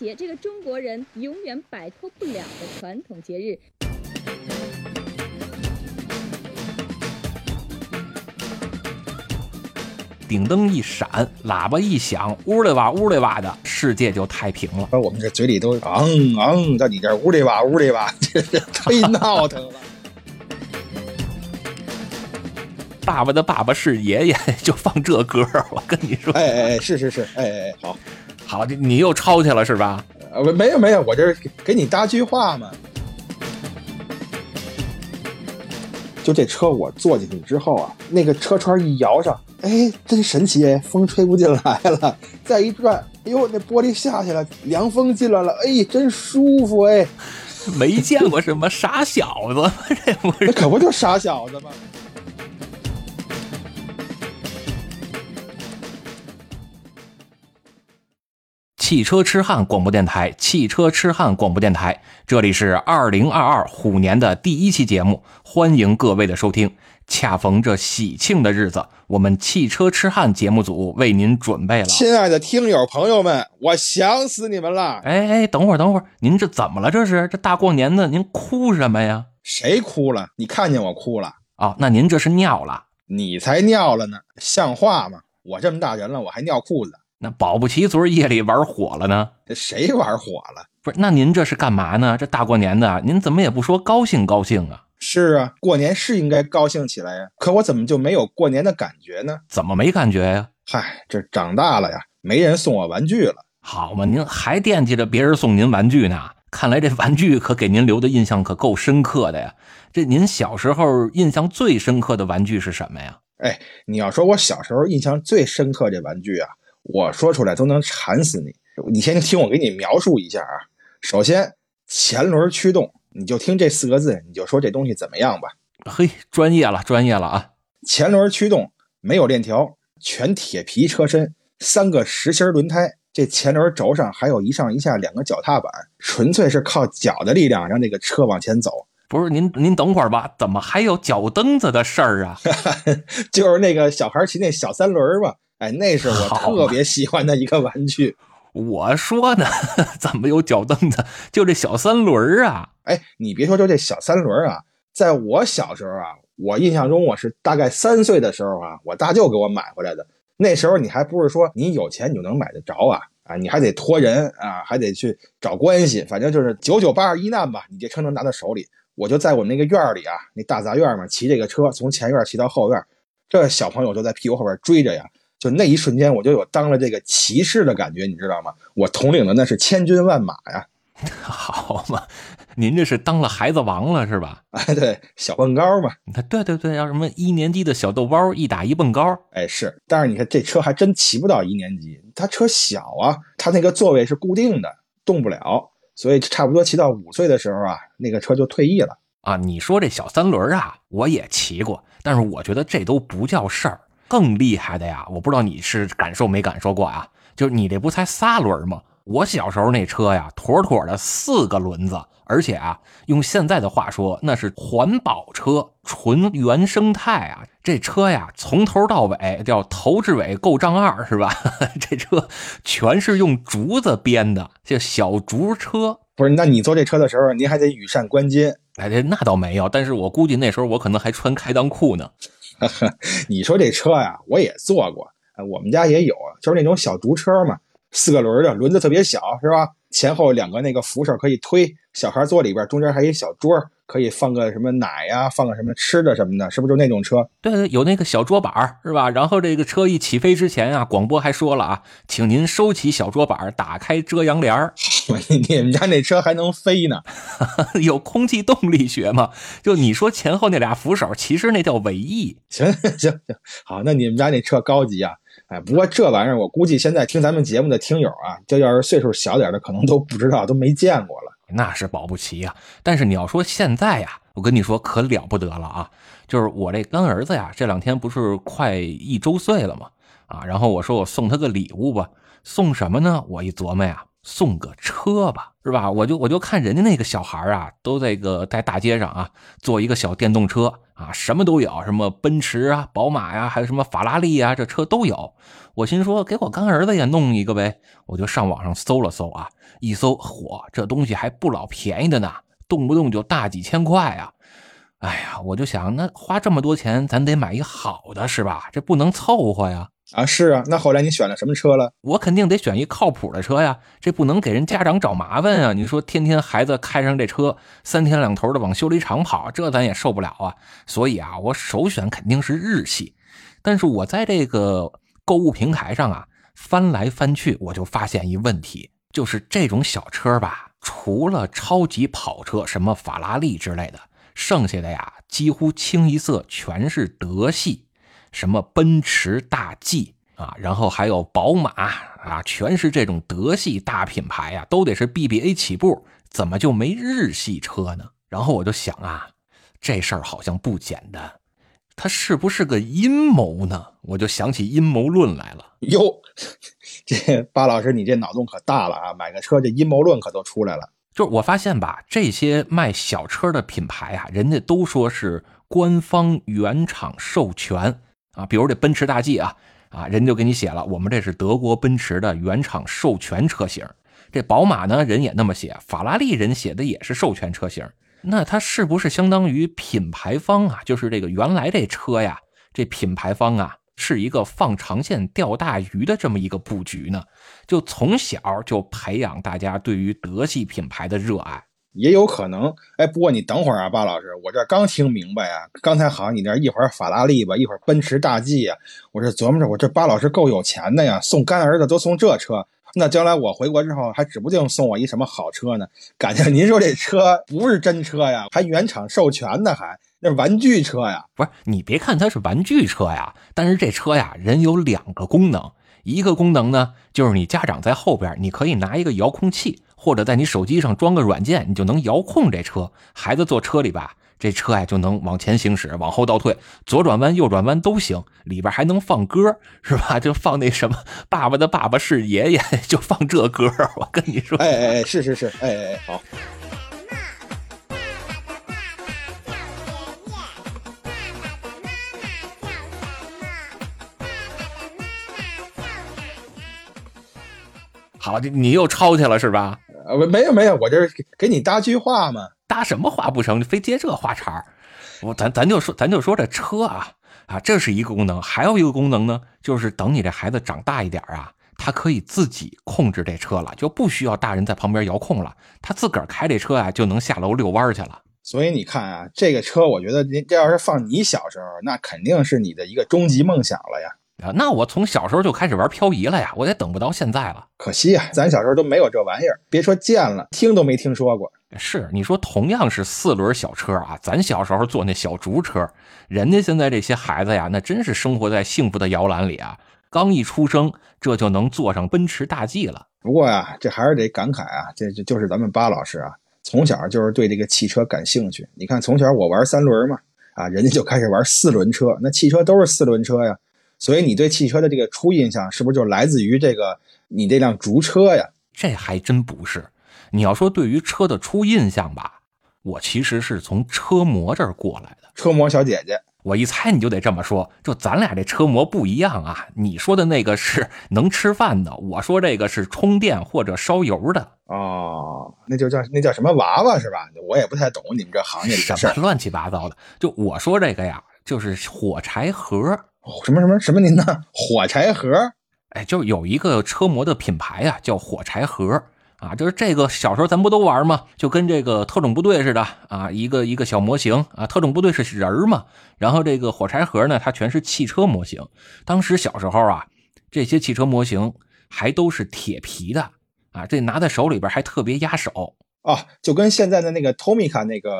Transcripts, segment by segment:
节，这个中国人永远摆脱不了的传统节日。顶灯一闪，喇叭一响，呜里哇呜里哇的，世界就太平了。我们这嘴里都嗯嗯，在你这呜里哇呜里哇，这这忒闹腾了。爸爸的爸爸是爷爷，就放这歌我跟你说，哎哎哎，是是是，哎哎好，好，你又抄去了是吧？呃，没有没有，我这给你搭句话嘛。就这车我坐进去之后啊，那个车窗一摇上，哎，真神奇，风吹不进来了。再一转，哎呦，那玻璃下去了，凉风进来了，哎，真舒服哎。没见过什么傻小子，这不是？那可不就傻小子吗？汽车痴汉广播电台，汽车痴汉广播电台，这里是二零二二虎年的第一期节目，欢迎各位的收听。恰逢这喜庆的日子，我们汽车痴汉节目组为您准备了。亲爱的听友朋友们，我想死你们了！哎哎，等会儿等会儿，您这怎么了？这是这大过年的，您哭什么呀？谁哭了？你看见我哭了？哦，那您这是尿了？你才尿了呢，像话吗？我这么大人了，我还尿裤子？那保不齐昨儿夜里玩火了呢？这谁玩火了？不是，那您这是干嘛呢？这大过年的，您怎么也不说高兴高兴啊？是啊，过年是应该高兴起来呀。可我怎么就没有过年的感觉呢？怎么没感觉呀？嗨，这长大了呀，没人送我玩具了。好嘛，您还惦记着别人送您玩具呢？看来这玩具可给您留的印象可够深刻的呀。这您小时候印象最深刻的玩具是什么呀？哎，你要说我小时候印象最深刻这玩具啊。我说出来都能馋死你！你先听我给你描述一下啊。首先，前轮驱动，你就听这四个字，你就说这东西怎么样吧。嘿，专业了，专业了啊！前轮驱动没有链条，全铁皮车身，三个实心轮胎，这前轮轴上还有一上一下两个脚踏板，纯粹是靠脚的力量让这个车往前走。不是您，您等会儿吧，怎么还有脚蹬子的事儿啊？就是那个小孩骑那小三轮嘛。哎，那是我特别喜欢的一个玩具。我说呢，怎么有脚蹬子？就这小三轮啊！哎，你别说，就这小三轮啊，在我小时候啊，我印象中我是大概三岁的时候啊，我大舅给我买回来的。那时候你还不是说你有钱你就能买得着啊？啊，你还得托人啊，还得去找关系，反正就是九九八十一难吧，你这车能拿到手里。我就在我们那个院里啊，那大杂院嘛，骑这个车从前院骑到后院，这小朋友就在屁股后边追着呀。就那一瞬间，我就有当了这个骑士的感觉，你知道吗？我统领的那是千军万马呀！好嘛，您这是当了孩子王了是吧？哎，对，小蹦高嘛。你看对对对，要什么一年级的小豆包一打一蹦高？哎，是。但是你看这车还真骑不到一年级，它车小啊，它那个座位是固定的，动不了，所以差不多骑到五岁的时候啊，那个车就退役了啊。你说这小三轮啊，我也骑过，但是我觉得这都不叫事儿。更厉害的呀，我不知道你是感受没感受过啊？就是你这不才仨轮吗？我小时候那车呀，妥妥的四个轮子，而且啊，用现在的话说，那是环保车，纯原生态啊。这车呀，从头到尾叫头至尾够丈二，是吧？这车全是用竹子编的，这小竹车。不是？那你坐这车的时候，您还得羽扇纶巾？哎，这那倒没有，但是我估计那时候我可能还穿开裆裤呢。你说这车呀，我也坐过，我们家也有，就是那种小竹车嘛，四个轮的，轮子特别小，是吧？前后两个那个扶手可以推，小孩坐里边，中间还有一小桌，可以放个什么奶呀，放个什么吃的什么的，是不是就那种车？对对，有那个小桌板是吧？然后这个车一起飞之前啊，广播还说了啊，请您收起小桌板，打开遮阳帘儿。你们家那车还能飞呢？有空气动力学吗？就你说前后那俩扶手，其实那叫尾翼。行行行，好，那你们家那车高级啊。哎，不过这玩意儿，我估计现在听咱们节目的听友啊，这要是岁数小点的，可能都不知道，都没见过了。那是保不齐呀。但是你要说现在呀，我跟你说可了不得了啊！就是我这干儿子呀，这两天不是快一周岁了吗？啊，然后我说我送他个礼物吧，送什么呢？我一琢磨呀，送个车吧，是吧？我就我就看人家那个小孩啊，都在个在大街上啊，坐一个小电动车啊，什么都有，什么奔驰啊、宝马呀，还有什么法拉利啊，这车都有。我心说，给我干儿子也弄一个呗。我就上网上搜了搜啊，一搜，嚯，这东西还不老便宜的呢，动不动就大几千块啊。哎呀，我就想，那花这么多钱，咱得买一好的，是吧？这不能凑合呀。啊，是啊，那后来你选了什么车了？我肯定得选一靠谱的车呀，这不能给人家长找麻烦啊！你说天天孩子开上这车，三天两头的往修理厂跑，这咱也受不了啊！所以啊，我首选肯定是日系。但是我在这个购物平台上啊，翻来翻去，我就发现一问题，就是这种小车吧，除了超级跑车，什么法拉利之类的，剩下的呀，几乎清一色全是德系。什么奔驰大 G 啊，然后还有宝马啊，全是这种德系大品牌啊，都得是 BBA 起步，怎么就没日系车呢？然后我就想啊，这事儿好像不简单，它是不是个阴谋呢？我就想起阴谋论来了。哟，这巴老师，你这脑洞可大了啊！买个车，这阴谋论可都出来了。就是我发现吧，这些卖小车的品牌啊，人家都说是官方原厂授权。啊，比如这奔驰大 G 啊，啊，人就给你写了，我们这是德国奔驰的原厂授权车型。这宝马呢，人也那么写，法拉利人写的也是授权车型。那它是不是相当于品牌方啊？就是这个原来这车呀，这品牌方啊，是一个放长线钓大鱼的这么一个布局呢？就从小就培养大家对于德系品牌的热爱。也有可能，哎，不过你等会儿啊，巴老师，我这刚听明白啊，刚才好像你这一会儿法拉利吧，一会儿奔驰大 G 呀，我这琢磨着，我这巴老师够有钱的呀，送干儿子都送这车，那将来我回国之后还指不定送我一什么好车呢？感觉您说这车不是真车呀，还原厂授权的，还那玩具车呀？不是，你别看它是玩具车呀，但是这车呀，人有两个功能，一个功能呢，就是你家长在后边，你可以拿一个遥控器。或者在你手机上装个软件，你就能遥控这车。孩子坐车里吧，这车呀就能往前行驶、往后倒退、左转弯、右转弯都行。里边还能放歌，是吧？就放那什么《爸爸的爸爸是爷爷》，就放这歌。我跟你说，哎哎哎，是是是，哎哎好。好，你又抄去了是吧？呃，没有没有，我这是给你搭句话嘛。搭什么话不成？你非接这话茬儿。我咱咱就说咱就说这车啊啊，这是一个功能，还有一个功能呢，就是等你这孩子长大一点啊，他可以自己控制这车了，就不需要大人在旁边遥控了，他自个儿开这车啊，就能下楼遛弯去了。所以你看啊，这个车，我觉得这要是放你小时候，那肯定是你的一个终极梦想了呀。啊，那我从小时候就开始玩漂移了呀，我也等不到现在了。可惜呀，咱小时候都没有这玩意儿，别说见了，听都没听说过。是你说同样是四轮小车啊，咱小时候坐那小竹车，人家现在这些孩子呀，那真是生活在幸福的摇篮里啊，刚一出生这就能坐上奔驰大 G 了。不过呀，这还是得感慨啊，这这就是咱们巴老师啊，从小就是对这个汽车感兴趣。你看从小我玩三轮嘛，啊，人家就开始玩四轮车，那汽车都是四轮车呀。所以你对汽车的这个初印象是不是就来自于这个你这辆竹车呀？这还真不是。你要说对于车的初印象吧，我其实是从车模这儿过来的。车模小姐姐，我一猜你就得这么说。就咱俩这车模不一样啊，你说的那个是能吃饭的，我说这个是充电或者烧油的。哦，那就叫那叫什么娃娃是吧？我也不太懂你们这行业里什么，乱七八糟的。就我说这个呀，就是火柴盒。什么什么什么您呢？火柴盒？哎，就有一个车模的品牌啊，叫火柴盒啊，就是这个小时候咱不都玩吗？就跟这个特种部队似的啊，一个一个小模型啊，特种部队是人嘛，然后这个火柴盒呢，它全是汽车模型。当时小时候啊，这些汽车模型还都是铁皮的啊，这拿在手里边还特别压手。哦，就跟现在的那个托米卡那个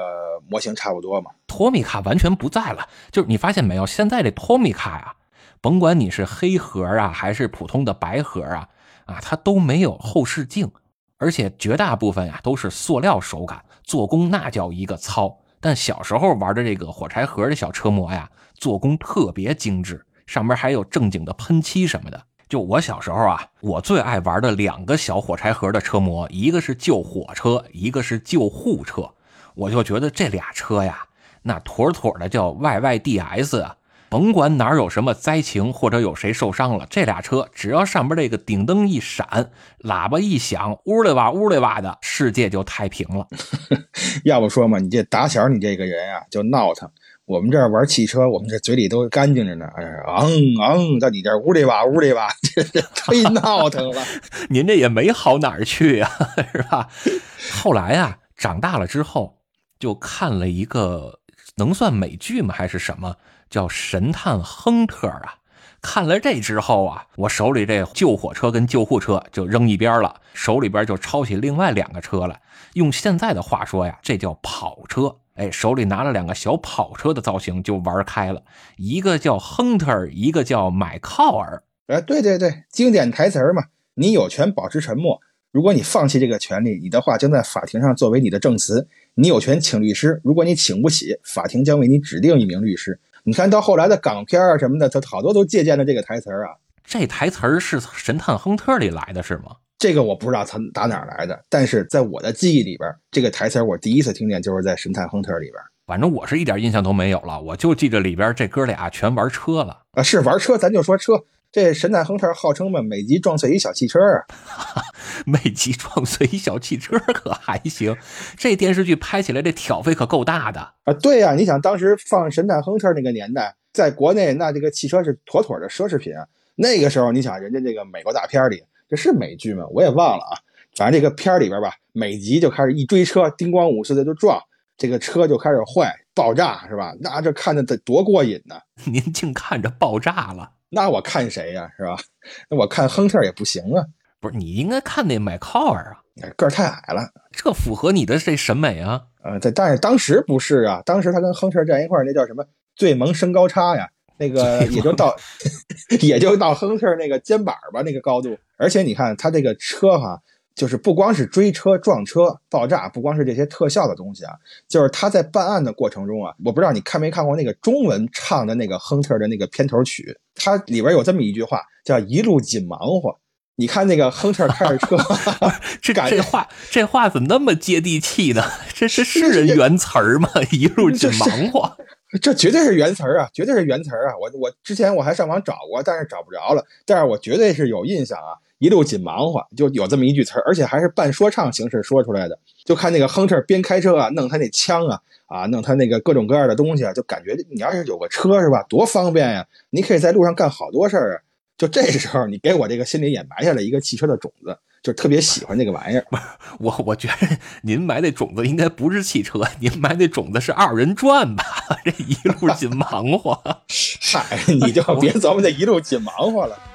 模型差不多嘛。托米卡完全不在了，就是你发现没有？现在这托米卡呀，甭管你是黑盒啊，还是普通的白盒啊，啊，它都没有后视镜，而且绝大部分呀都是塑料手感，做工那叫一个糙。但小时候玩的这个火柴盒的小车模呀，做工特别精致，上面还有正经的喷漆什么的。就我小时候啊，我最爱玩的两个小火柴盒的车模，一个是救火车，一个是救护车。我就觉得这俩车呀，那妥妥的叫 YYDS 啊。甭管哪有什么灾情或者有谁受伤了，这俩车只要上边这个顶灯一闪，喇叭一响，呜哩哇呜哩哇的，世界就太平了。要不说嘛，你这打小你这个人啊就闹腾。我们这儿玩汽车，我们这嘴里都干净着呢。哎，昂昂，在你这屋里吧，屋里吧，这 这忒闹腾了。您这也没好哪儿去呀，是吧？后来啊，长大了之后就看了一个，能算美剧吗？还是什么？叫《神探亨特》啊！看了这之后啊，我手里这救火车跟救护车就扔一边了，手里边就抄起另外两个车来。用现在的话说呀，这叫跑车。哎，手里拿了两个小跑车的造型就玩开了，一个叫亨特，一个叫买靠尔。哎，对对对，经典台词儿嘛，你有权保持沉默。如果你放弃这个权利，你的话将在法庭上作为你的证词。你有权请律师，如果你请不起，法庭将为你指定一名律师。你看到后来的港片啊什么的，他好多都借鉴了这个台词儿啊。这台词儿是《神探亨特》里来的是吗？这个我不知道他打哪儿来的，但是在我的记忆里边，这个台词我第一次听见就是在《神探亨特》里边。反正我是一点印象都没有了，我就记着里边这哥俩全玩车了啊，是玩车，咱就说车。这神探亨特号称嘛，每集撞碎一小汽车啊，每集撞碎一小汽车可还行？这电视剧拍起来这挑费可够大的啊！对呀，你想当时放神探亨特那个年代，在国内那这个汽车是妥妥的奢侈品啊。那个时候你想，人家这个美国大片里，这是美剧吗？我也忘了啊。反正这个片里边吧，每集就开始一追车，叮咣五四的就撞，这个车就开始坏爆炸，是吧？那这看着得多过瘾呢！您净看着爆炸了。那我看谁呀，是吧？那我看亨特也不行啊。不是，你应该看那麦考尔啊，个儿太矮了，这符合你的这审美啊。呃，但但是当时不是啊，当时他跟亨特站一块儿，那叫什么最萌身高差呀？那 个也就到 也就到亨特那个肩膀吧，那个高度。而且你看他这个车哈。就是不光是追车、撞车、爆炸，不光是这些特效的东西啊，就是他在办案的过程中啊，我不知道你看没看过那个中文唱的那个亨特的那个片头曲，它里边有这么一句话，叫“一路紧忙活”。你看那个亨特开着车，这这话这话怎么那么接地气呢？这是是人原词儿吗？一路紧忙活，这绝对是原词儿啊，绝对是原词儿啊！我我之前我还上网找过，但是找不着了，但是我绝对是有印象啊。一路紧忙活，就有这么一句词儿，而且还是半说唱形式说出来的。就看那个亨特边开车啊，弄他那枪啊，啊，弄他那个各种各样的东西啊，就感觉你要是有个车是吧，多方便呀！你可以在路上干好多事儿啊。就这时候，你给我这个心里也埋下了一个汽车的种子，就特别喜欢那个玩意儿。不 是我，我觉得您买那种子应该不是汽车，您买那种子是二人转吧？这一路 紧忙活，嗨，你就别琢磨这一路紧忙活了。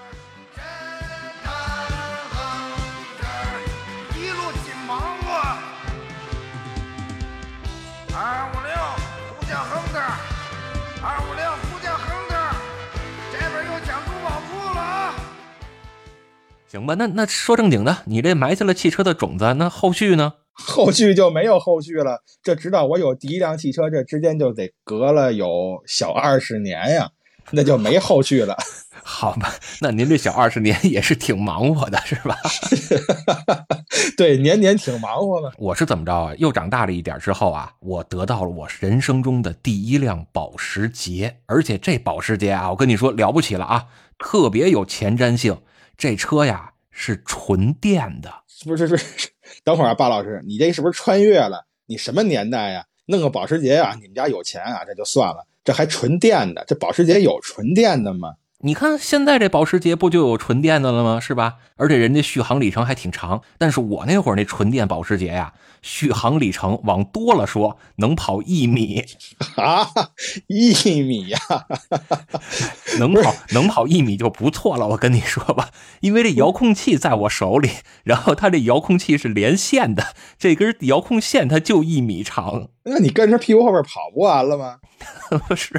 行吧，那那说正经的，你这埋下了汽车的种子，那后续呢？后续就没有后续了。这直到我有第一辆汽车，这之间就得隔了有小二十年呀，那就没后续了。好吧，那您这小二十年也是挺忙活的，是吧？对，年年挺忙活的。我是怎么着啊？又长大了一点之后啊，我得到了我人生中的第一辆保时捷，而且这保时捷啊，我跟你说了不起了啊，特别有前瞻性。这车呀是纯电的，不是不是，等会儿啊，巴老师，你这是不是穿越了？你什么年代呀？弄个保时捷啊？你们家有钱啊？这就算了，这还纯电的？这保时捷有纯电的吗？你看现在这保时捷不就有纯电的了吗？是吧？而且人家续航里程还挺长。但是我那会儿那纯电保时捷呀，续航里程往多了说能跑一米啊，一米呀，能跑能跑一米就不错了。我跟你说吧，因为这遥控器在我手里，然后它这遥控器是连线的，这根遥控线它就一米长。那你跟着屁股后边跑不完了吗？不 是，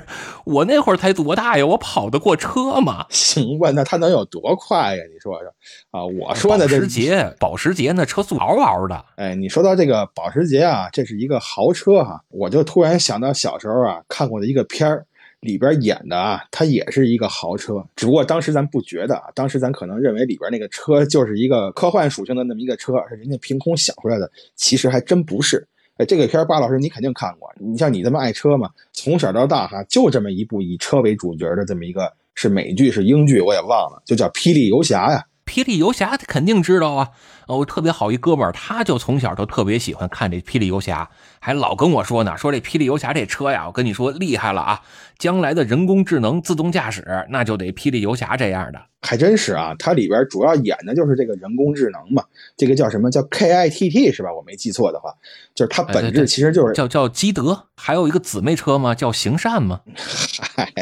我那会儿才多大呀？我跑得过车吗？行吧，那他能有多快呀？你说说啊！我说呢，保时捷，保时捷那车速嗷嗷的。哎，你说到这个保时捷啊，这是一个豪车哈，我就突然想到小时候啊看过的一个片儿，里边演的啊，它也是一个豪车，只不过当时咱不觉得啊，当时咱可能认为里边那个车就是一个科幻属性的那么一个车，是人家凭空想出来的，其实还真不是。哎，这个片儿，巴老师你肯定看过，你像你这么爱车嘛，从小到大哈，就这么一部以车为主角的这么一个，是美剧是英剧我也忘了，就叫《霹雳游侠》呀。霹雳游侠他肯定知道啊！我特别好一哥们儿，他就从小就特别喜欢看这霹雳游侠，还老跟我说呢，说这霹雳游侠这车呀，我跟你说厉害了啊！将来的人工智能自动驾驶，那就得霹雳游侠这样的。还真是啊，它里边主要演的就是这个人工智能嘛，这个叫什么叫 K I T T 是吧？我没记错的话，就是它本质其实就是叫叫基德，还有一个姊妹车嘛？叫行善吗？嗨，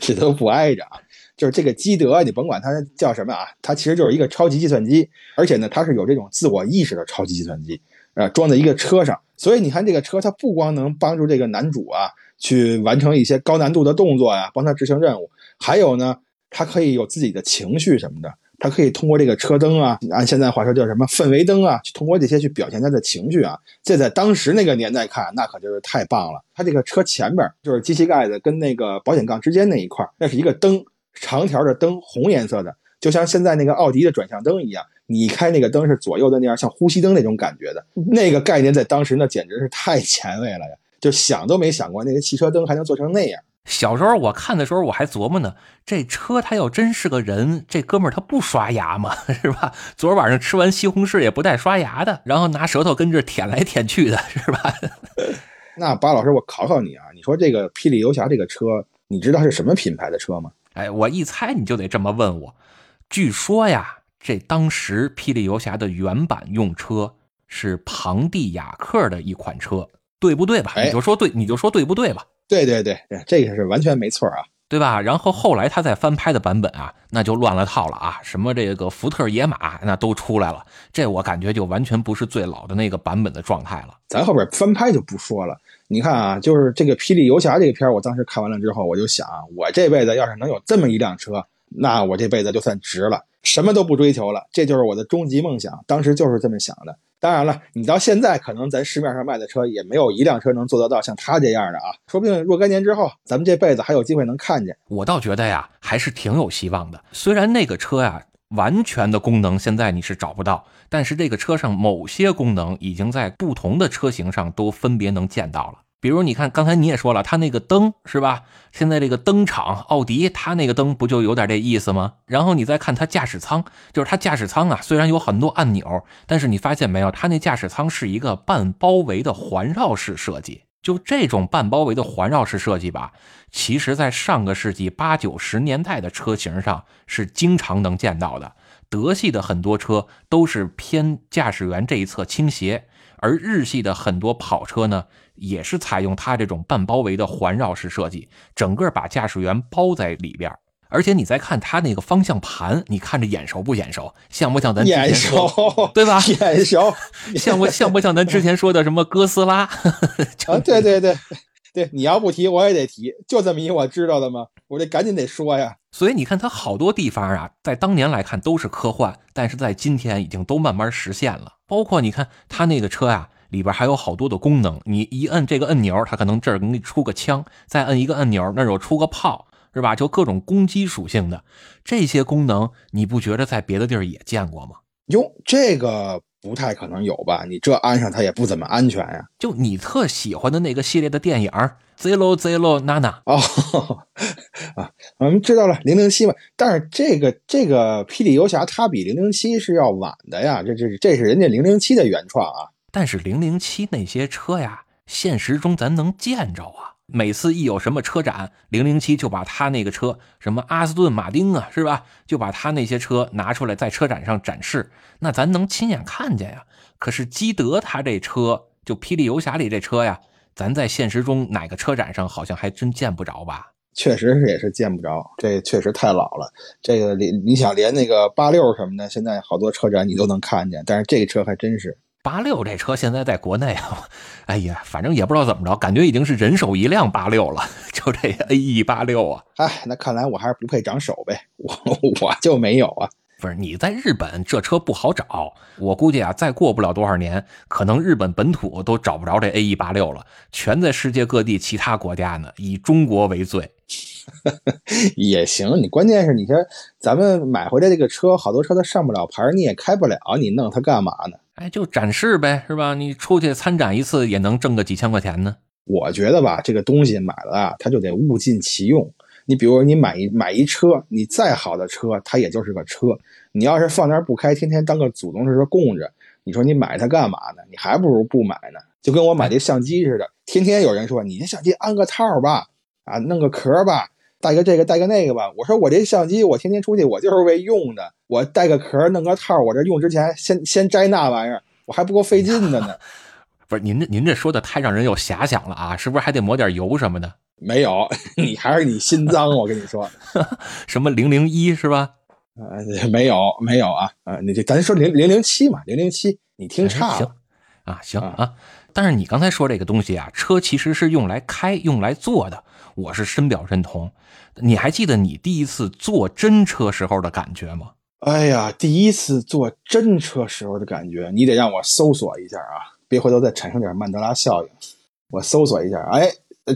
这都不挨着啊。就是这个基德，你甭管它叫什么啊，它其实就是一个超级计算机，而且呢，它是有这种自我意识的超级计算机，呃，装在一个车上。所以你看这个车，它不光能帮助这个男主啊去完成一些高难度的动作呀，帮他执行任务，还有呢，它可以有自己的情绪什么的，它可以通过这个车灯啊，按现在话说叫什么氛围灯啊，去通过这些去表现他的情绪啊。这在当时那个年代看，那可就是太棒了。它这个车前边就是机器盖子跟那个保险杠之间那一块，那是一个灯。长条的灯，红颜色的，就像现在那个奥迪的转向灯一样。你开那个灯是左右的那样，像呼吸灯那种感觉的。那个概念在当时那简直是太前卫了呀！就想都没想过那个汽车灯还能做成那样。小时候我看的时候，我还琢磨呢，这车他要真是个人，这哥们儿他不刷牙吗？是吧？昨儿晚上吃完西红柿也不带刷牙的，然后拿舌头跟这舔来舔去的，是吧？那巴老师，我考考你啊，你说这个霹雳游侠这个车，你知道是什么品牌的车吗？哎，我一猜你就得这么问我。据说呀，这当时霹雳游侠的原版用车是庞蒂亚克的一款车，对不对吧？你就说对，你就说对不对吧？对对对，这个是完全没错啊，对吧？然后后来他再翻拍的版本啊，那就乱了套了啊，什么这个福特野马那都出来了，这我感觉就完全不是最老的那个版本的状态了。咱后边翻拍就不说了。你看啊，就是这个《霹雳游侠》这个片儿，我当时看完了之后，我就想，我这辈子要是能有这么一辆车，那我这辈子就算值了，什么都不追求了，这就是我的终极梦想。当时就是这么想的。当然了，你到现在可能咱市面上卖的车也没有一辆车能做得到像他这样的啊。说不定若干年之后，咱们这辈子还有机会能看见。我倒觉得呀，还是挺有希望的。虽然那个车呀，完全的功能现在你是找不到。但是这个车上某些功能已经在不同的车型上都分别能见到了。比如你看，刚才你也说了，它那个灯是吧？现在这个灯厂奥迪，它那个灯不就有点这意思吗？然后你再看它驾驶舱，就是它驾驶舱啊，虽然有很多按钮，但是你发现没有，它那驾驶舱是一个半包围的环绕式设计。就这种半包围的环绕式设计吧，其实在上个世纪八九十年代的车型上是经常能见到的。德系的很多车都是偏驾驶员这一侧倾斜，而日系的很多跑车呢，也是采用它这种半包围的环绕式设计，整个把驾驶员包在里边。而且你再看它那个方向盘，你看着眼熟不眼熟？像不像咱眼熟？对吧？眼熟，像不像不像咱之前说的什么哥斯拉？啊，对对对。对，你要不提我也得提，就这么一我知道的吗？我得赶紧得说呀。所以你看，它好多地方啊，在当年来看都是科幻，但是在今天已经都慢慢实现了。包括你看它那个车啊，里边还有好多的功能，你一摁这个按钮，它可能这儿给你出个枪；再摁一个按钮，那儿有出个炮，是吧？就各种攻击属性的这些功能，你不觉得在别的地儿也见过吗？哟，这个。不太可能有吧？你这安上它也不怎么安全呀。就你特喜欢的那个系列的电影，Zero Zero Nana 哦啊，我们知道了零零七嘛。但是这个这个霹雳游侠它比零零七是要晚的呀。这这这是人家零零七的原创啊。但是零零七那些车呀，现实中咱能见着啊。每次一有什么车展，零零七就把他那个车，什么阿斯顿马丁啊，是吧？就把他那些车拿出来在车展上展示，那咱能亲眼看见呀。可是基德他这车，就霹雳游侠里这车呀，咱在现实中哪个车展上好像还真见不着吧？确实是也是见不着，这确实太老了。这个连你想连那个八六什么的，现在好多车展你都能看见，但是这个车还真是。八六这车现在在国内啊，哎呀，反正也不知道怎么着，感觉已经是人手一辆八六了，就这 A E 八六啊。哎，那看来我还是不配长手呗，我我就没有啊。不是你在日本这车不好找，我估计啊，再过不了多少年，可能日本本土都找不着这 A E 八六了，全在世界各地其他国家呢，以中国为最。也行，你关键是你说咱们买回来这个车，好多车都上不了牌，你也开不了，你弄它干嘛呢？哎，就展示呗，是吧？你出去参展一次也能挣个几千块钱呢。我觉得吧，这个东西买了啊，它就得物尽其用。你比如说，你买一买一车，你再好的车，它也就是个车。你要是放那儿不开，天天当个祖宗似的供着，你说你买它干嘛呢？你还不如不买呢。就跟我买这相机似的，天天有人说你这相机安个套吧，啊，弄个壳吧，带个这个带个那个吧。我说我这相机我天天出去我就是为用的，我带个壳弄个套，我这用之前先先摘那玩意儿，我还不够费劲的呢。不是您这您这说的太让人有遐想了啊！是不是还得抹点油什么的？没有，你还是你心脏。我跟你说，什么零零一是吧？呃，没有没有啊啊！你这咱说零零零七嘛，零零七，你听差了啊？行啊，但是你刚才说这个东西啊，车其实是用来开、用来坐的，我是深表认同。你还记得你第一次坐真车时候的感觉吗？哎呀，第一次坐真车时候的感觉，你得让我搜索一下啊。别回头再产生点曼德拉效应。我搜索一下，哎，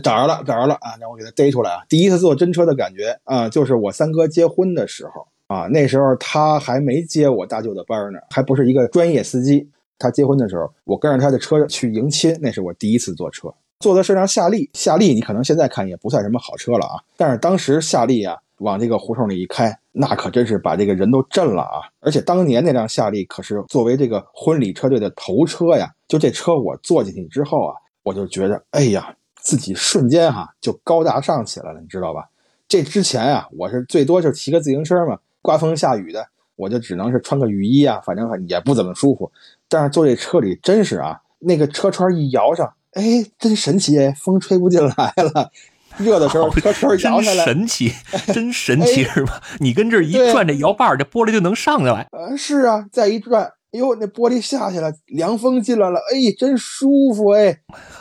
找着了，找着了啊！让我给他逮出来啊！第一次坐真车的感觉啊，就是我三哥结婚的时候啊，那时候他还没接我大舅的班呢，还不是一个专业司机。他结婚的时候，我跟着他的车去迎亲，那是我第一次坐车，坐的是辆夏利。夏利你可能现在看也不算什么好车了啊，但是当时夏利啊，往这个胡同里一开，那可真是把这个人都震了啊！而且当年那辆夏利可是作为这个婚礼车队的头车呀。就这车我坐进去之后啊，我就觉得，哎呀，自己瞬间哈就高大上起来了，你知道吧？这之前啊，我是最多就骑个自行车嘛，刮风下雨的，我就只能是穿个雨衣啊，反正也不怎么舒服。但是坐这车里真是啊，那个车窗一摇上，哎，真神奇哎，风吹不进来了。热的时候车窗摇下来，神奇，真神奇是吧？你跟这儿一转，这摇把这玻璃就能上来。呃，是啊，再一转。哎呦，那玻璃下去了，凉风进来了，哎，真舒服哎。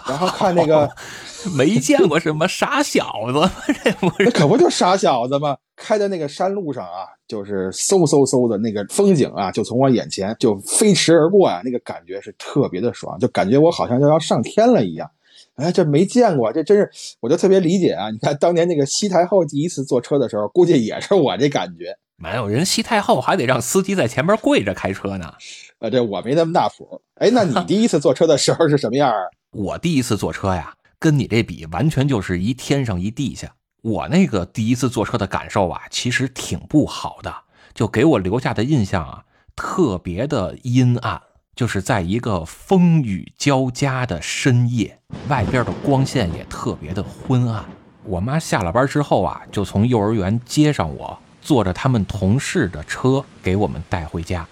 然后看那个，没见过什么傻小子，这不那可不就傻小子吗？开在那个山路上啊，就是嗖嗖嗖的那个风景啊，就从我眼前就飞驰而过啊，那个感觉是特别的爽，就感觉我好像就要上天了一样。哎，这没见过，这真是，我就特别理解啊。你看当年那个西太后第一次坐车的时候，估计也是我这感觉。没有人西太后还得让司机在前面跪着开车呢，呃，这我没那么大谱。哎，那你第一次坐车的时候是什么样？我第一次坐车呀，跟你这比，完全就是一天上一地下。我那个第一次坐车的感受啊，其实挺不好的，就给我留下的印象啊，特别的阴暗，就是在一个风雨交加的深夜，外边的光线也特别的昏暗。我妈下了班之后啊，就从幼儿园接上我。坐着他们同事的车给我们带回家，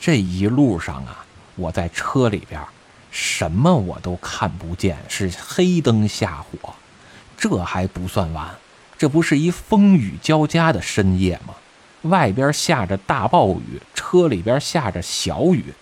这一路上啊，我在车里边，什么我都看不见，是黑灯瞎火。这还不算完，这不是一风雨交加的深夜吗？外边下着大暴雨，车里边下着小雨，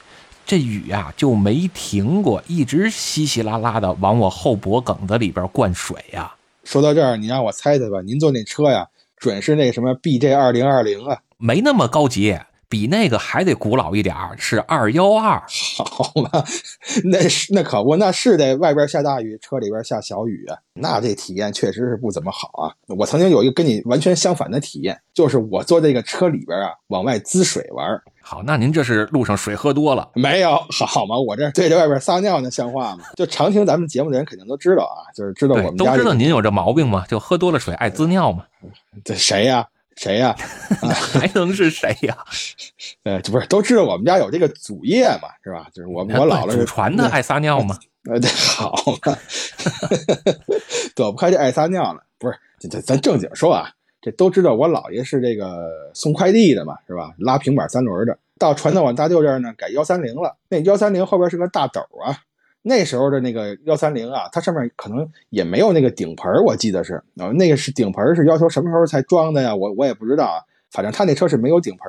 这雨呀就没停过，一直稀稀拉拉的往我后脖梗子里边灌水呀。说到这儿，你让我猜猜吧，您坐那车呀？准是那什么 BJ 二零二零啊，没那么高级，比那个还得古老一点是二幺二。好吧，那是那可不，那是得外边下大雨，车里边下小雨啊，那这体验确实是不怎么好啊。我曾经有一个跟你完全相反的体验，就是我坐这个车里边啊，往外滋水玩。好，那您这是路上水喝多了？没有，好吗？我这对着外边撒尿呢，像话吗？就常听咱们节目的人肯定都知道啊，就是知道我们都知道您有这毛病吗？就喝多了水爱滋尿吗？这谁呀？谁呀？还能是谁呀？呃，不是都知道我们家有这个祖业嘛，是吧？就是我我姥姥祖传的爱撒尿嘛？呃，这，好嘛，躲不开这爱撒尿了。不是，咱咱正经说啊。这都知道，我姥爷是这个送快递的嘛，是吧？拉平板三轮的。到传到我大舅这儿呢，改幺三零了。那幺三零后边是个大斗啊。那时候的那个幺三零啊，它上面可能也没有那个顶棚，我记得是啊，那个是顶棚是要求什么时候才装的呀？我我也不知道啊。反正他那车是没有顶棚。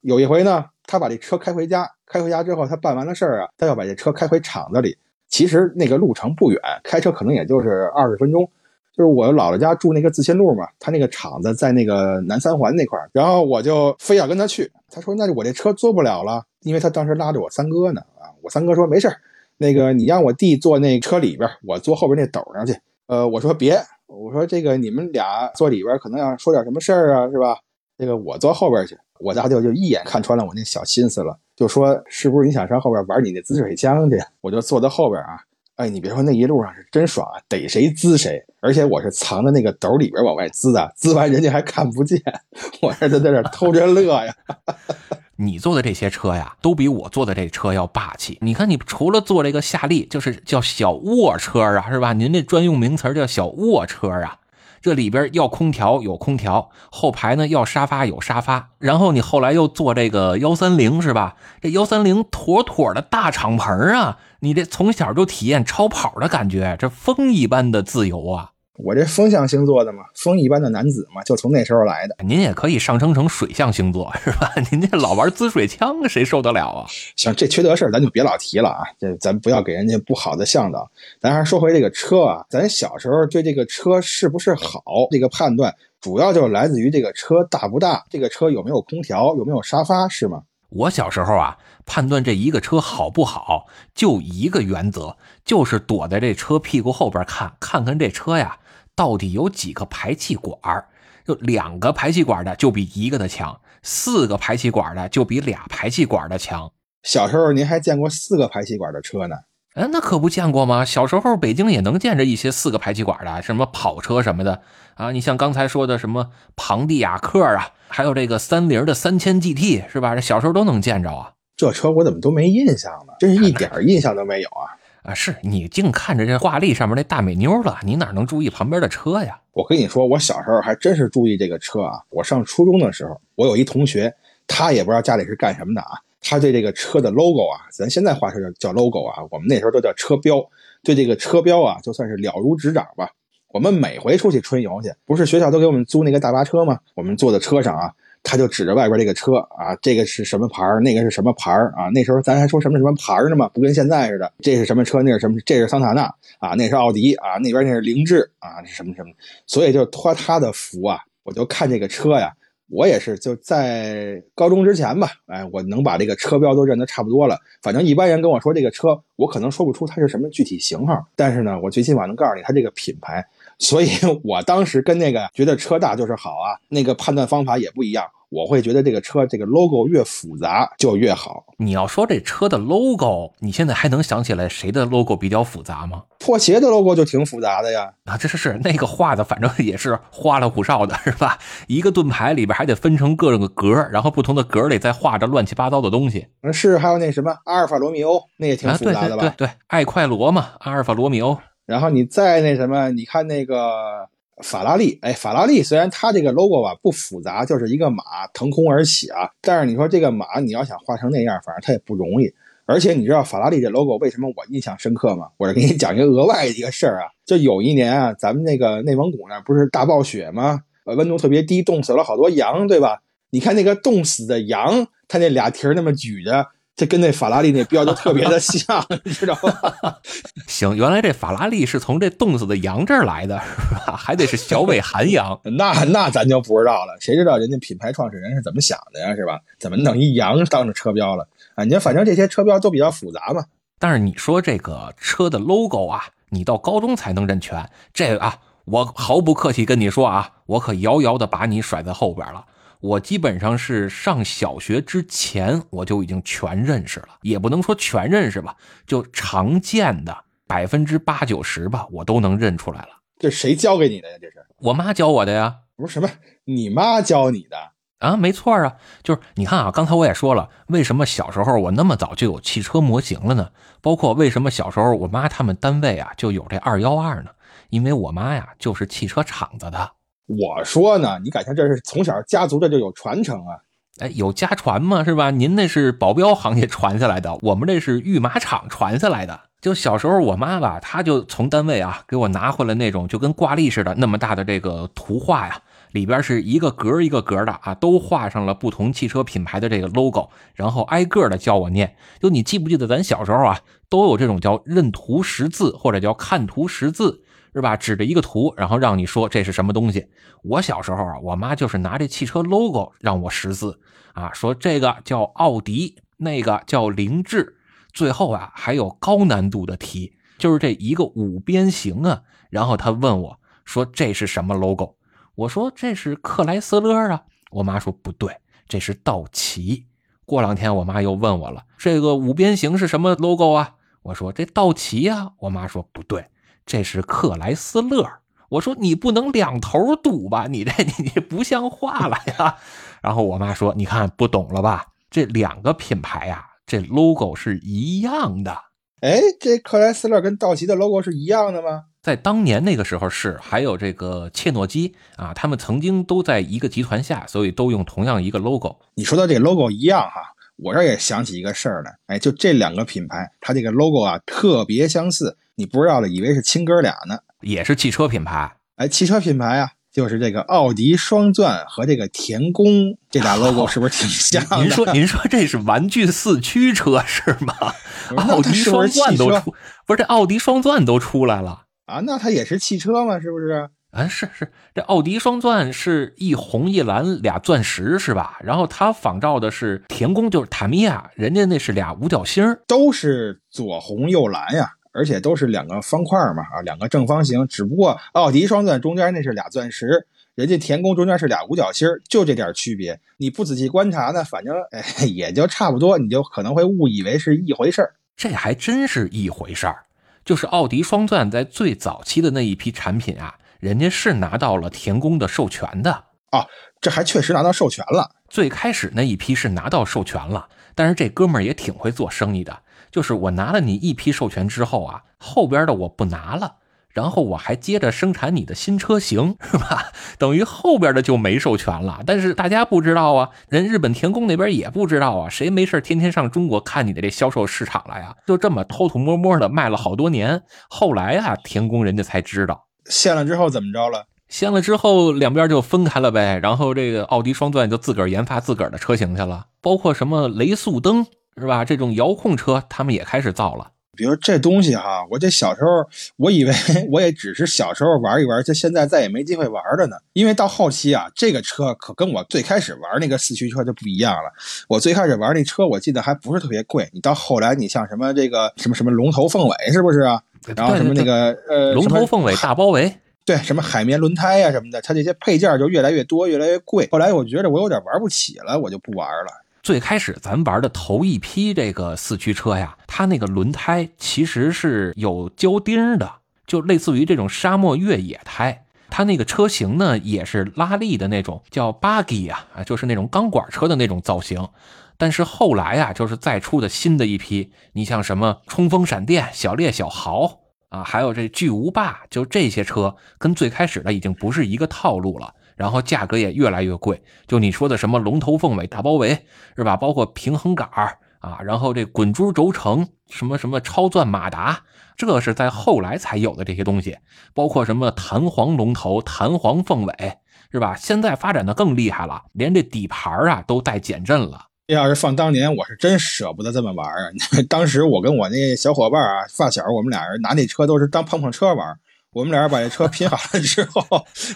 有一回呢，他把这车开回家，开回家之后，他办完了事儿啊，他要把这车开回厂子里。其实那个路程不远，开车可能也就是二十分钟。就是我姥姥家住那个自新路嘛，他那个厂子在那个南三环那块儿，然后我就非要跟他去。他说：“那我这车坐不了了，因为他当时拉着我三哥呢啊。”我三哥说：“没事那个你让我弟坐那车里边，我坐后边那斗上去。”呃，我说别，我说这个你们俩坐里边可能要说点什么事儿啊，是吧？这个我坐后边去。我大舅就一眼看穿了我那小心思了，就说：“是不是你想上后边玩你那滋水枪去？”我就坐在后边啊。哎，你别说，那一路上是真爽啊，逮谁滋谁，而且我是藏在那个斗里边往外滋的，滋完人家还看不见，我这在在这偷着乐呀。你坐的这些车呀，都比我坐的这车要霸气。你看，你除了坐这个夏利，就是叫小卧车啊，是吧？您这专用名词叫小卧车啊。这里边要空调有空调，后排呢要沙发有沙发，然后你后来又坐这个幺三零是吧？这幺三零妥妥的大敞篷啊！你这从小就体验超跑的感觉，这风一般的自由啊！我这风象星座的嘛，风一般的男子嘛，就从那时候来的。您也可以上升成水象星座是吧？您这老玩滋水枪，谁受得了啊？行，这缺德事儿咱就别老提了啊！这咱不要给人家不好的向导。咱还是说回这个车啊，咱小时候对这个车是不是好这个判断，主要就是来自于这个车大不大，这个车有没有空调，有没有沙发，是吗？我小时候啊，判断这一个车好不好，就一个原则，就是躲在这车屁股后边看，看看这车呀。到底有几个排气管就两个排气管的就比一个的强，四个排气管的就比俩排气管的强。小时候您还见过四个排气管的车呢？哎，那可不见过吗？小时候北京也能见着一些四个排气管的，什么跑车什么的啊。你像刚才说的什么庞蒂亚克啊，还有这个三菱的三千 GT 是吧？这小时候都能见着啊。这车我怎么都没印象呢？真是一点印象都没有啊。啊，是你净看着这挂历上面那大美妞了，你哪能注意旁边的车呀？我跟你说，我小时候还真是注意这个车啊。我上初中的时候，我有一同学，他也不知道家里是干什么的啊，他对这个车的 logo 啊，咱现在话说叫叫 logo 啊，我们那时候都叫车标，对这个车标啊，就算是了如指掌吧。我们每回出去春游去，不是学校都给我们租那个大巴车吗？我们坐在车上啊。他就指着外边这个车啊，这个是什么牌那个是什么牌啊？那时候咱还说什么什么牌呢嘛，不跟现在似的。这是什么车？那是什么？这是桑塔纳啊，那是奥迪啊，那边那是凌志啊，是什么什么？所以就托他的福啊，我就看这个车呀，我也是就在高中之前吧，哎，我能把这个车标都认得差不多了。反正一般人跟我说这个车，我可能说不出它是什么具体型号，但是呢，我最起码能告诉你它这个品牌。所以我当时跟那个觉得车大就是好啊，那个判断方法也不一样。我会觉得这个车这个 logo 越复杂就越好。你要说这车的 logo，你现在还能想起来谁的 logo 比较复杂吗？破鞋的 logo 就挺复杂的呀。啊，这是是那个画的，反正也是花里胡哨的，是吧？一个盾牌里边还得分成各种个格，然后不同的格里再画着乱七八糟的东西。是，还有那什么阿尔法罗密欧，那也挺复杂的吧？对对对，爱快罗嘛，阿尔法罗密欧。然后你再那什么，你看那个。法拉利，哎，法拉利虽然它这个 logo 吧不复杂，就是一个马腾空而起啊，但是你说这个马你要想画成那样，反正它也不容易。而且你知道法拉利这 logo 为什么我印象深刻吗？我是给你讲一个额外一个事儿啊，就有一年啊，咱们那个内蒙古那不是大暴雪吗？呃，温度特别低，冻死了好多羊，对吧？你看那个冻死的羊，它那俩蹄儿那么举着。这跟那法拉利那标就特别的像，你知道吗？行，原来这法拉利是从这冻死的羊这儿来的，是吧？还得是小尾寒羊，那那咱就不知道了。谁知道人家品牌创始人是怎么想的呀？是吧？怎么弄一羊当着车标了？啊，你看，反正这些车标都比较复杂嘛。但是你说这个车的 logo 啊，你到高中才能认全。这个啊，我毫不客气跟你说啊，我可遥遥的把你甩在后边了。我基本上是上小学之前我就已经全认识了，也不能说全认识吧，就常见的百分之八九十吧，我都能认出来了。这谁教给你的呀？这是我妈教我的呀。不是什么，你妈教你的啊？没错啊，就是你看啊，刚才我也说了，为什么小时候我那么早就有汽车模型了呢？包括为什么小时候我妈他们单位啊就有这二幺二呢？因为我妈呀就是汽车厂子的。我说呢，你感情这是从小家族的就有传承啊？哎，有家传吗？是吧？您那是保镖行业传下来的，我们这是御马场传下来的。就小时候我妈吧，她就从单位啊给我拿回来那种就跟挂历似的那么大的这个图画呀，里边是一个格一个格的啊，都画上了不同汽车品牌的这个 logo，然后挨个的教我念。就你记不记得咱小时候啊，都有这种叫认图识字或者叫看图识字。是吧？指着一个图，然后让你说这是什么东西。我小时候啊，我妈就是拿这汽车 logo 让我识字啊，说这个叫奥迪，那个叫凌志，最后啊还有高难度的题，就是这一个五边形啊。然后他问我说这是什么 logo？我说这是克莱斯勒啊。我妈说不对，这是道奇。过两天我妈又问我了，这个五边形是什么 logo 啊？我说这道奇呀。我妈说不对。这是克莱斯勒，我说你不能两头堵吧？你这你这不像话了呀！然后我妈说：“你看不懂了吧？这两个品牌呀，这 logo 是一样的。哎，这克莱斯勒跟道奇的 logo 是一样的吗？在当年那个时候是，还有这个切诺基啊，他们曾经都在一个集团下，所以都用同样一个 logo。你说到这 logo 一样哈，我这也想起一个事儿来。哎，就这两个品牌，它这个 logo 啊特别相似。”你不知道的，以为是亲哥俩呢，也是汽车品牌。哎，汽车品牌啊，就是这个奥迪双钻和这个田宫这俩 logo 是不是挺像的？您说，您说这是玩具四驱车是吗？奥迪双钻都出，不是这奥迪双钻都出来了啊？那它也是汽车吗？是不是？啊，是是，这奥迪双钻是一红一蓝俩钻石是吧？然后它仿照的是田宫，就是塔米亚，人家那是俩五角星，都是左红右蓝呀。而且都是两个方块嘛，啊，两个正方形，只不过奥迪双钻中间那是俩钻石，人家田宫中间是俩五角星，就这点区别。你不仔细观察呢，反正哎也就差不多，你就可能会误以为是一回事儿。这还真是一回事儿，就是奥迪双钻在最早期的那一批产品啊，人家是拿到了田宫的授权的啊，这还确实拿到授权了。最开始那一批是拿到授权了，但是这哥们儿也挺会做生意的。就是我拿了你一批授权之后啊，后边的我不拿了，然后我还接着生产你的新车型，是吧？等于后边的就没授权了。但是大家不知道啊，人日本田宫那边也不知道啊，谁没事天天上中国看你的这销售市场了呀？就这么偷偷摸摸的卖了好多年，后来啊，田宫人家才知道，掀了之后怎么着了？掀了之后两边就分开了呗，然后这个奥迪双钻就自个儿研发自个儿的车型去了，包括什么雷速登。是吧？这种遥控车他们也开始造了。比如这东西哈，我这小时候我以为 我也只是小时候玩一玩，就现在再也没机会玩了呢。因为到后期啊，这个车可跟我最开始玩那个四驱车就不一样了。我最开始玩那车，我记得还不是特别贵。你到后来，你像什么这个什么什么龙头凤尾是不是啊？然后什么那个呃龙头凤尾大包围，对，什么海绵轮胎呀什么的，它这些配件就越来越多，越来越贵。后来我觉得我有点玩不起了，我就不玩了。最开始咱玩的头一批这个四驱车呀，它那个轮胎其实是有胶钉的，就类似于这种沙漠越野胎。它那个车型呢也是拉力的那种，叫 buggy 啊，啊，就是那种钢管车的那种造型。但是后来啊，就是再出的新的一批，你像什么冲锋闪电、小烈、小豪啊，还有这巨无霸，就这些车跟最开始的已经不是一个套路了。然后价格也越来越贵，就你说的什么龙头凤尾大包围是吧？包括平衡杆啊，然后这滚珠轴承，什么什么超钻马达，这是在后来才有的这些东西。包括什么弹簧龙头、弹簧凤尾是吧？现在发展的更厉害了，连这底盘啊都带减震了。要是放当年，我是真舍不得这么玩啊！当时我跟我那小伙伴啊，发小，我们俩人拿那车都是当碰碰车玩。我们俩人把这车拼好了之后，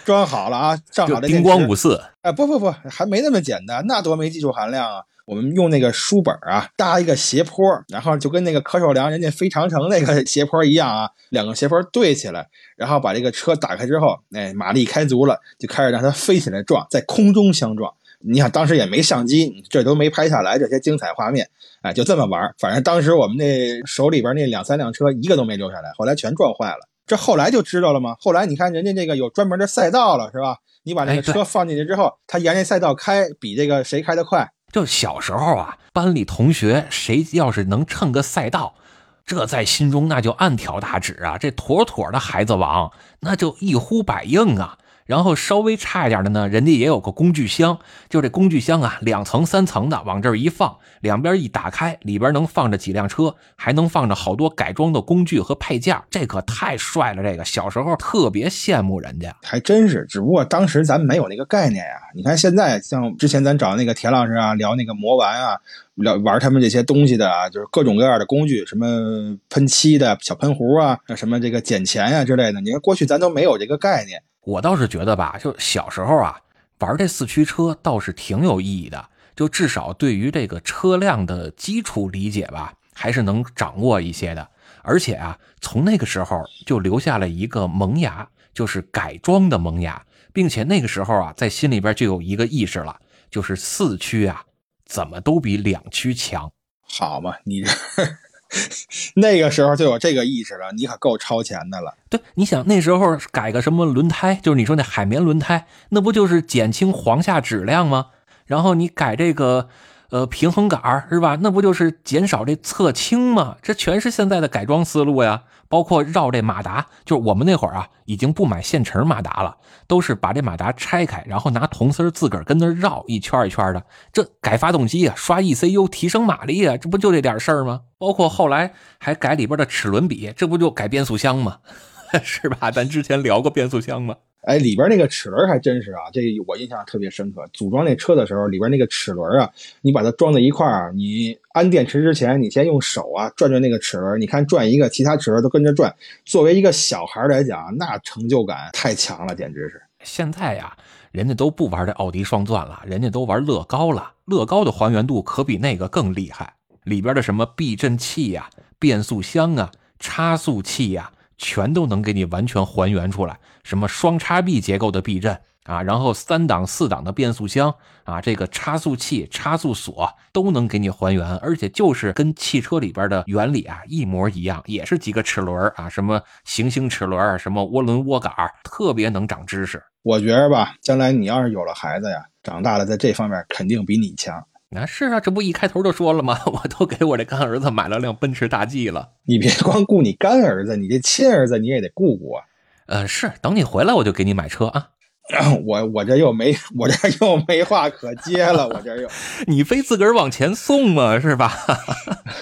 装好了啊，上好的叮咣五四。哎，不不不，还没那么简单，那多没技术含量啊！我们用那个书本啊，搭一个斜坡，然后就跟那个柯受良人家飞长城那个斜坡一样啊，两个斜坡对起来，然后把这个车打开之后，哎，马力开足了，就开始让它飞起来撞，在空中相撞。你想当时也没相机，这都没拍下来这些精彩画面，哎，就这么玩。反正当时我们那手里边那两三辆车一个都没留下来，后来全撞坏了。这后来就知道了吗？后来你看人家这个有专门的赛道了，是吧？你把那个车放进去之后，他沿着赛道开，比这个谁开得快。就小时候啊，班里同学谁要是能蹭个赛道，这在心中那就暗挑大指啊！这妥妥的孩子王，那就一呼百应啊！然后稍微差一点的呢，人家也有个工具箱，就这工具箱啊，两层三层的，往这儿一放，两边一打开，里边能放着几辆车，还能放着好多改装的工具和配件，这可太帅了！这个小时候特别羡慕人家，还真是。只不过当时咱没有那个概念呀。你看现在，像之前咱找那个田老师啊，聊那个魔玩啊，聊玩他们这些东西的啊，就是各种各样的工具，什么喷漆的小喷壶啊，什么这个捡钱呀之类的。你看过去咱都没有这个概念。我倒是觉得吧，就小时候啊，玩这四驱车倒是挺有意义的，就至少对于这个车辆的基础理解吧，还是能掌握一些的。而且啊，从那个时候就留下了一个萌芽，就是改装的萌芽，并且那个时候啊，在心里边就有一个意识了，就是四驱啊，怎么都比两驱强。好嘛，你这。那个时候就有这个意识了，你可够超前的了。对，你想那时候改个什么轮胎，就是你说那海绵轮胎，那不就是减轻簧下质量吗？然后你改这个。呃，平衡杆是吧？那不就是减少这侧倾吗？这全是现在的改装思路呀。包括绕这马达，就是我们那会儿啊，已经不买现成马达了，都是把这马达拆开，然后拿铜丝自个儿跟那绕一圈一圈的。这改发动机啊，刷 ECU 提升马力啊，这不就这点事儿吗？包括后来还改里边的齿轮比，这不就改变速箱吗？是吧？咱之前聊过变速箱吗？哎，里边那个齿轮还真是啊，这我印象特别深刻。组装那车的时候，里边那个齿轮啊，你把它装在一块儿，你安电池之前，你先用手啊转转那个齿轮，你看转一个，其他齿轮都跟着转。作为一个小孩来讲，那成就感太强了，简直是。现在呀，人家都不玩这奥迪双钻了，人家都玩乐高了。乐高的还原度可比那个更厉害，里边的什么避震器呀、变速箱啊、差速器呀。全都能给你完全还原出来，什么双叉臂结构的避震啊，然后三档四档的变速箱啊，这个差速器、差速锁都能给你还原，而且就是跟汽车里边的原理啊一模一样，也是几个齿轮啊，什么行星齿轮，什么涡轮涡杆，特别能长知识。我觉着吧，将来你要是有了孩子呀，长大了在这方面肯定比你强。那是啊，这不一开头就说了吗？我都给我这干儿子买了辆奔驰大 G 了。你别光顾你干儿子，你这亲儿子你也得顾顾啊。呃，是，等你回来我就给你买车啊。我我这又没我这又没话可接了，我这又 你非自个儿往前送嘛，是吧？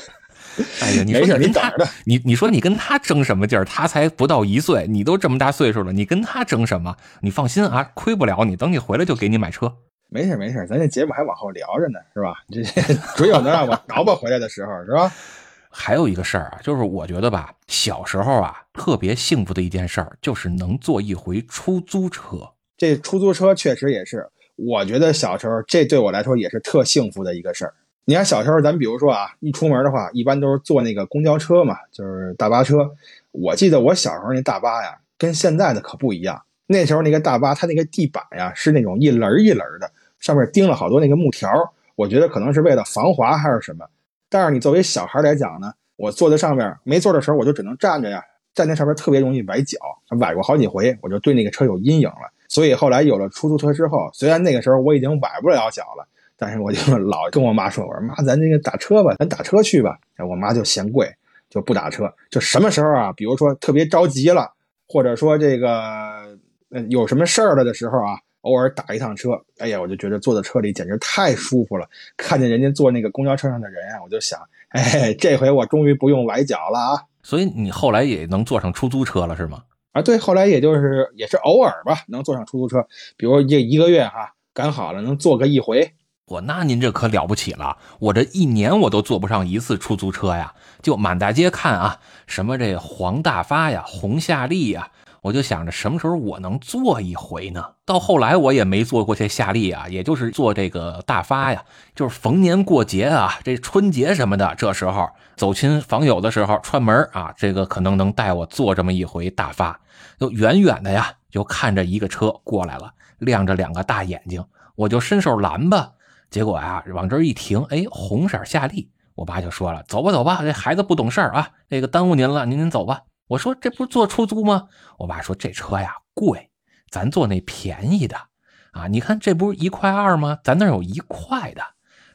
哎呀，你说你跟他，你你说你跟他争什么劲儿？他才不到一岁，你都这么大岁数了，你跟他争什么？你放心啊，亏不了你。等你回来就给你买车。没事没事，咱这节目还往后聊着呢，是吧？这准有能让我 挠吧回来的时候，是吧？还有一个事儿啊，就是我觉得吧，小时候啊，特别幸福的一件事儿，就是能坐一回出租车。这出租车确实也是，我觉得小时候这对我来说也是特幸福的一个事儿。你看小时候，咱比如说啊，一出门的话，一般都是坐那个公交车嘛，就是大巴车。我记得我小时候那大巴呀，跟现在的可不一样。那时候那个大巴，它那个地板呀，是那种一轮一轮的。上面钉了好多那个木条，我觉得可能是为了防滑还是什么。但是你作为小孩来讲呢，我坐在上面没座的时候，我就只能站着呀，站在上面特别容易崴脚，崴过好几回，我就对那个车有阴影了。所以后来有了出租车之后，虽然那个时候我已经崴不了脚了，但是我就老跟我妈说：“我说妈，咱那个打车吧，咱打车去吧。”我妈就嫌贵，就不打车。就什么时候啊，比如说特别着急了，或者说这个嗯有什么事儿了的时候啊。偶尔打一趟车，哎呀，我就觉得坐在车里简直太舒服了。看见人家坐那个公交车上的人啊，我就想，哎，这回我终于不用崴脚了啊！所以你后来也能坐上出租车了，是吗？啊，对，后来也就是也是偶尔吧，能坐上出租车，比如这一个月哈，赶好了能坐个一回。我那您这可了不起了，我这一年我都坐不上一次出租车呀，就满大街看啊，什么这黄大发呀，红夏利呀。我就想着什么时候我能坐一回呢？到后来我也没坐过这夏利啊，也就是坐这个大发呀，就是逢年过节啊，这春节什么的，这时候走亲访友的时候串门啊，这个可能能带我坐这么一回大发。就远远的呀，就看着一个车过来了，亮着两个大眼睛，我就伸手拦吧，结果啊往这一停，哎，红色夏利，我爸就说了，走吧走吧，这孩子不懂事儿啊，这个耽误您了，您您走吧。我说这不是坐出租吗？我爸说这车呀贵，咱坐那便宜的啊！你看这不是一块二吗？咱那有一块的。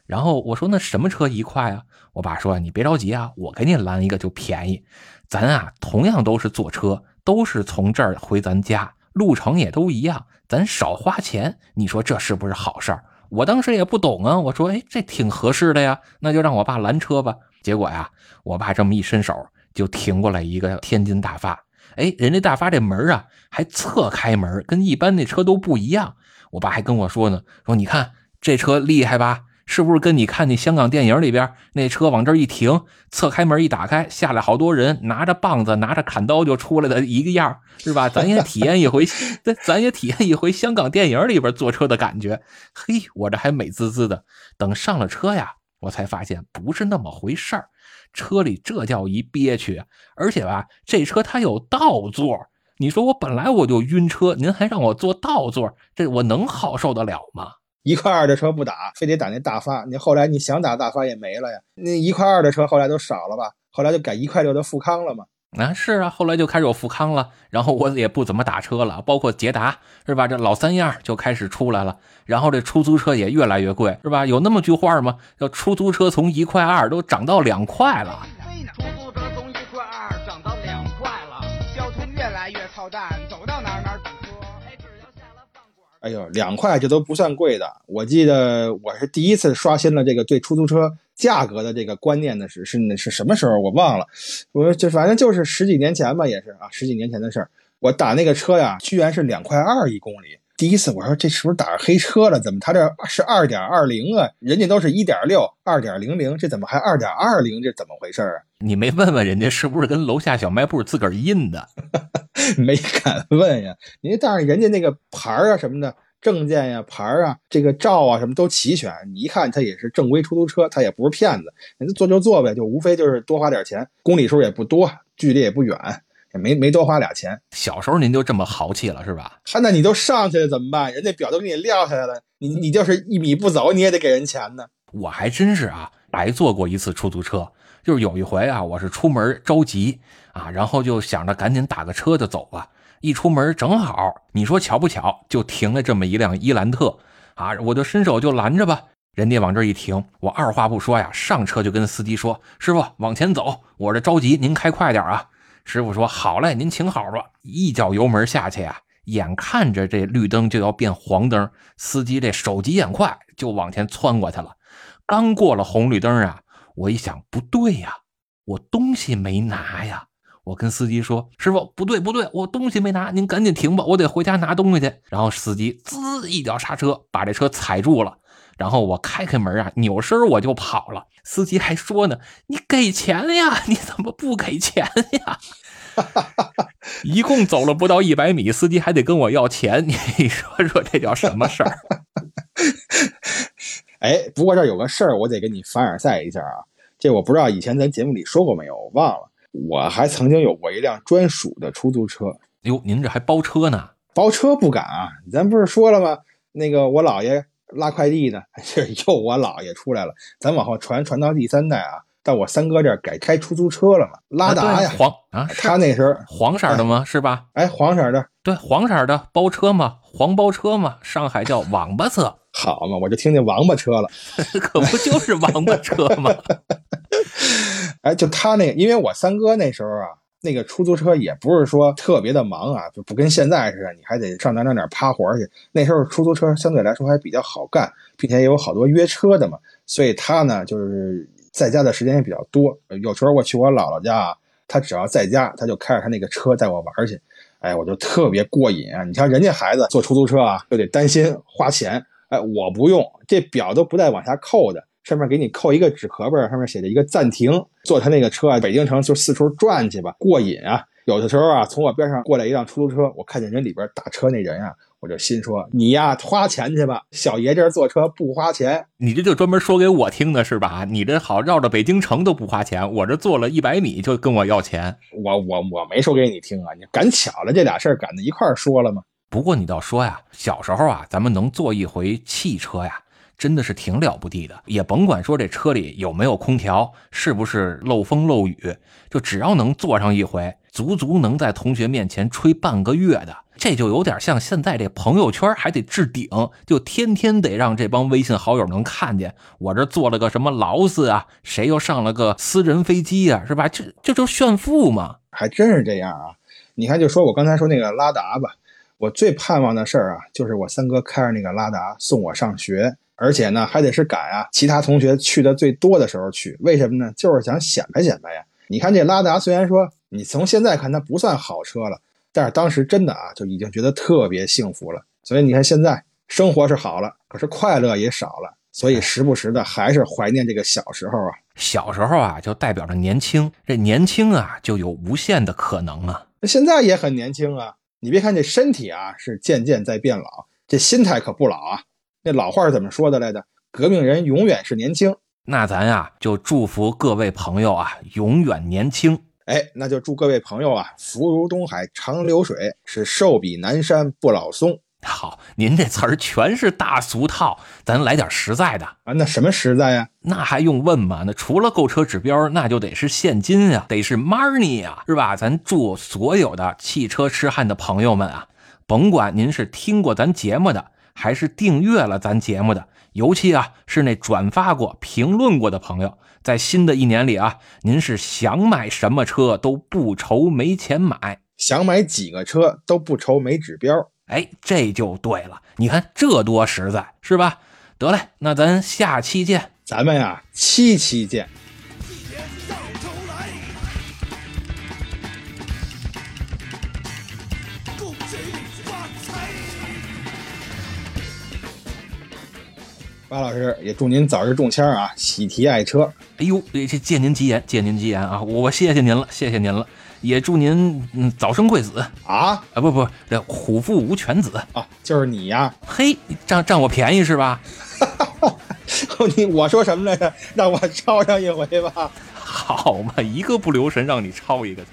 然后我说那什么车一块啊？我爸说你别着急啊，我给你拦一个就便宜。咱啊同样都是坐车，都是从这儿回咱家，路程也都一样，咱少花钱，你说这是不是好事儿？我当时也不懂啊，我说，哎，这挺合适的呀，那就让我爸拦车吧。结果呀，我爸这么一伸手，就停过来一个天津大发。哎，人家大发这门啊，还侧开门，跟一般那车都不一样。我爸还跟我说呢，说你看这车厉害吧？是不是跟你看那香港电影里边那车往这一停，侧开门一打开，下来好多人拿着棒子、拿着砍刀就出来的一个样是吧？咱也体验一回，对，咱也体验一回香港电影里边坐车的感觉。嘿，我这还美滋滋的。等上了车呀，我才发现不是那么回事儿。车里这叫一憋屈，而且吧，这车它有倒座。你说我本来我就晕车，您还让我坐倒座，这我能好受得了吗？一块二的车不打，非得打那大发。你后来你想打大发也没了呀。那一块二的车后来都少了吧？后来就改一块六的富康了嘛。啊，是啊，后来就开始有富康了。然后我也不怎么打车了，包括捷达，是吧？这老三样就开始出来了。然后这出租车也越来越贵，是吧？有那么句话吗？叫出租车从一块二都涨到两块了。出租车从一块二涨到两块了，交通越来越操蛋，哎呦，两块这都不算贵的。我记得我是第一次刷新了这个对出租车价格的这个观念的是是是什么时候？我忘了。我就反正就是十几年前吧，也是啊，十几年前的事儿。我打那个车呀，居然是两块二一公里。第一次我说这是不是打上黑车了？怎么他这是二点二零啊？人家都是一点六、二点零零，这怎么还二点二零？这怎么回事啊？你没问问人家是不是跟楼下小卖部自个儿印的？没敢问呀。您但是人家那个牌啊什么的，证件呀、牌啊、这个照啊什么都齐全。你一看他也是正规出租车，他也不是骗子。人家做就做呗，就无非就是多花点钱，公里数也不多，距离也不远。也没没多花俩钱，小时候您就这么豪气了是吧？他那你都上去了怎么办？人家表都给你撂下来了，你你就是一米不走，你也得给人钱呢。我还真是啊，白坐过一次出租车，就是有一回啊，我是出门着急啊，然后就想着赶紧打个车就走吧。一出门正好，你说巧不巧，就停了这么一辆伊兰特啊，我就伸手就拦着吧。人家往这一停，我二话不说呀，上车就跟司机说：“师傅往前走，我这着急，您开快点啊。”师傅说：“好嘞，您请好吧。”一脚油门下去啊，眼看着这绿灯就要变黄灯，司机这手疾眼快就往前窜过去了。刚过了红绿灯啊，我一想不对呀，我东西没拿呀。我跟司机说：“师傅，不对不对，我东西没拿，您赶紧停吧，我得回家拿东西去。”然后司机滋一脚刹车，把这车踩住了。然后我开开门啊，扭身我就跑了。司机还说呢：“你给钱呀？你怎么不给钱呀？”一共走了不到一百米，司机还得跟我要钱。你说说这叫什么事儿？哎，不过这有个事儿，我得跟你凡尔赛一下啊。这我不知道以前咱节目里说过没有，我忘了。我还曾经有过一辆专属的出租车。哟，您这还包车呢？包车不敢啊，咱不是说了吗？那个我姥爷。拉快递呢，这又我姥爷出来了。咱往后传传到第三代啊，到我三哥这儿改开出租车了嘛，拉达呀，黄啊，他那时候黄色的吗？是吧？哎，黄色的，对，黄色的包车嘛，黄包车嘛，上海叫王八车。好嘛，我就听见王八车了，可不就是王八车吗？哎，就他那，因为我三哥那时候啊。那个出租车也不是说特别的忙啊，就不跟现在似的，你还得上哪哪哪趴活去。那时候出租车相对来说还比较好干，并且也有好多约车的嘛，所以他呢就是在家的时间也比较多。有时候我去我姥姥家啊，他只要在家，他就开着他那个车带我玩去，哎，我就特别过瘾啊！你像人家孩子坐出租车啊，就得担心花钱，哎，我不用，这表都不带往下扣的。上面给你扣一个纸壳儿，上面写着一个暂停。坐他那个车啊，北京城就四处转去吧，过瘾啊！有的时候啊，从我边上过来一辆出租车，我看见人里边打车那人啊，我就心说：你呀，花钱去吧，小爷这坐车不花钱。你这就专门说给我听的是吧？你这好绕着北京城都不花钱，我这坐了一百米就跟我要钱。我我我没说给你听啊，你赶巧了，这俩事儿赶在一块儿说了吗？不过你倒说呀，小时候啊，咱们能坐一回汽车呀。真的是挺了不地的，也甭管说这车里有没有空调，是不是漏风漏雨，就只要能坐上一回，足足能在同学面前吹半个月的。这就有点像现在这朋友圈还得置顶，就天天得让这帮微信好友能看见我这坐了个什么劳斯啊，谁又上了个私人飞机啊，是吧？这这就炫富嘛，还真是这样啊！你看，就说我刚才说那个拉达吧。我最盼望的事儿啊，就是我三哥开着那个拉达送我上学，而且呢，还得是赶啊其他同学去的最多的时候去。为什么呢？就是想显摆显摆呀。你看这拉达，虽然说你从现在看它不算好车了，但是当时真的啊就已经觉得特别幸福了。所以你看现在生活是好了，可是快乐也少了，所以时不时的还是怀念这个小时候啊。小时候啊，就代表着年轻，这年轻啊，就有无限的可能啊。那现在也很年轻啊，你别看这身体啊是渐渐在变老，这心态可不老啊。那老话怎么说的来着？革命人永远是年轻。那咱呀，就祝福各位朋友啊，永远年轻。哎，那就祝各位朋友啊，福如东海长流水，是寿比南山不老松。好，您这词儿全是大俗套，咱来点实在的啊。那什么实在呀？那还用问吗？那除了购车指标，那就得是现金呀，得是 money 呀，是吧？咱祝所有的汽车痴汉的朋友们啊，甭管您是听过咱节目的，还是订阅了咱节目的，尤其啊是那转发过、评论过的朋友，在新的一年里啊，您是想买什么车都不愁没钱买，想买几个车都不愁没指标。哎，这就对了，你看这多实在，是吧？得嘞，那咱下期见，咱们呀七期见。巴老师也祝您早日中签啊，喜提爱车。哎呦，这借您吉言，借您吉言啊，我谢谢您了，谢谢您了。也祝您嗯早生贵子啊啊不不这虎父无犬子啊就是你呀嘿占占我便宜是吧？你我说什么来着？让我抄上一回吧。好嘛，一个不留神让你抄一个去。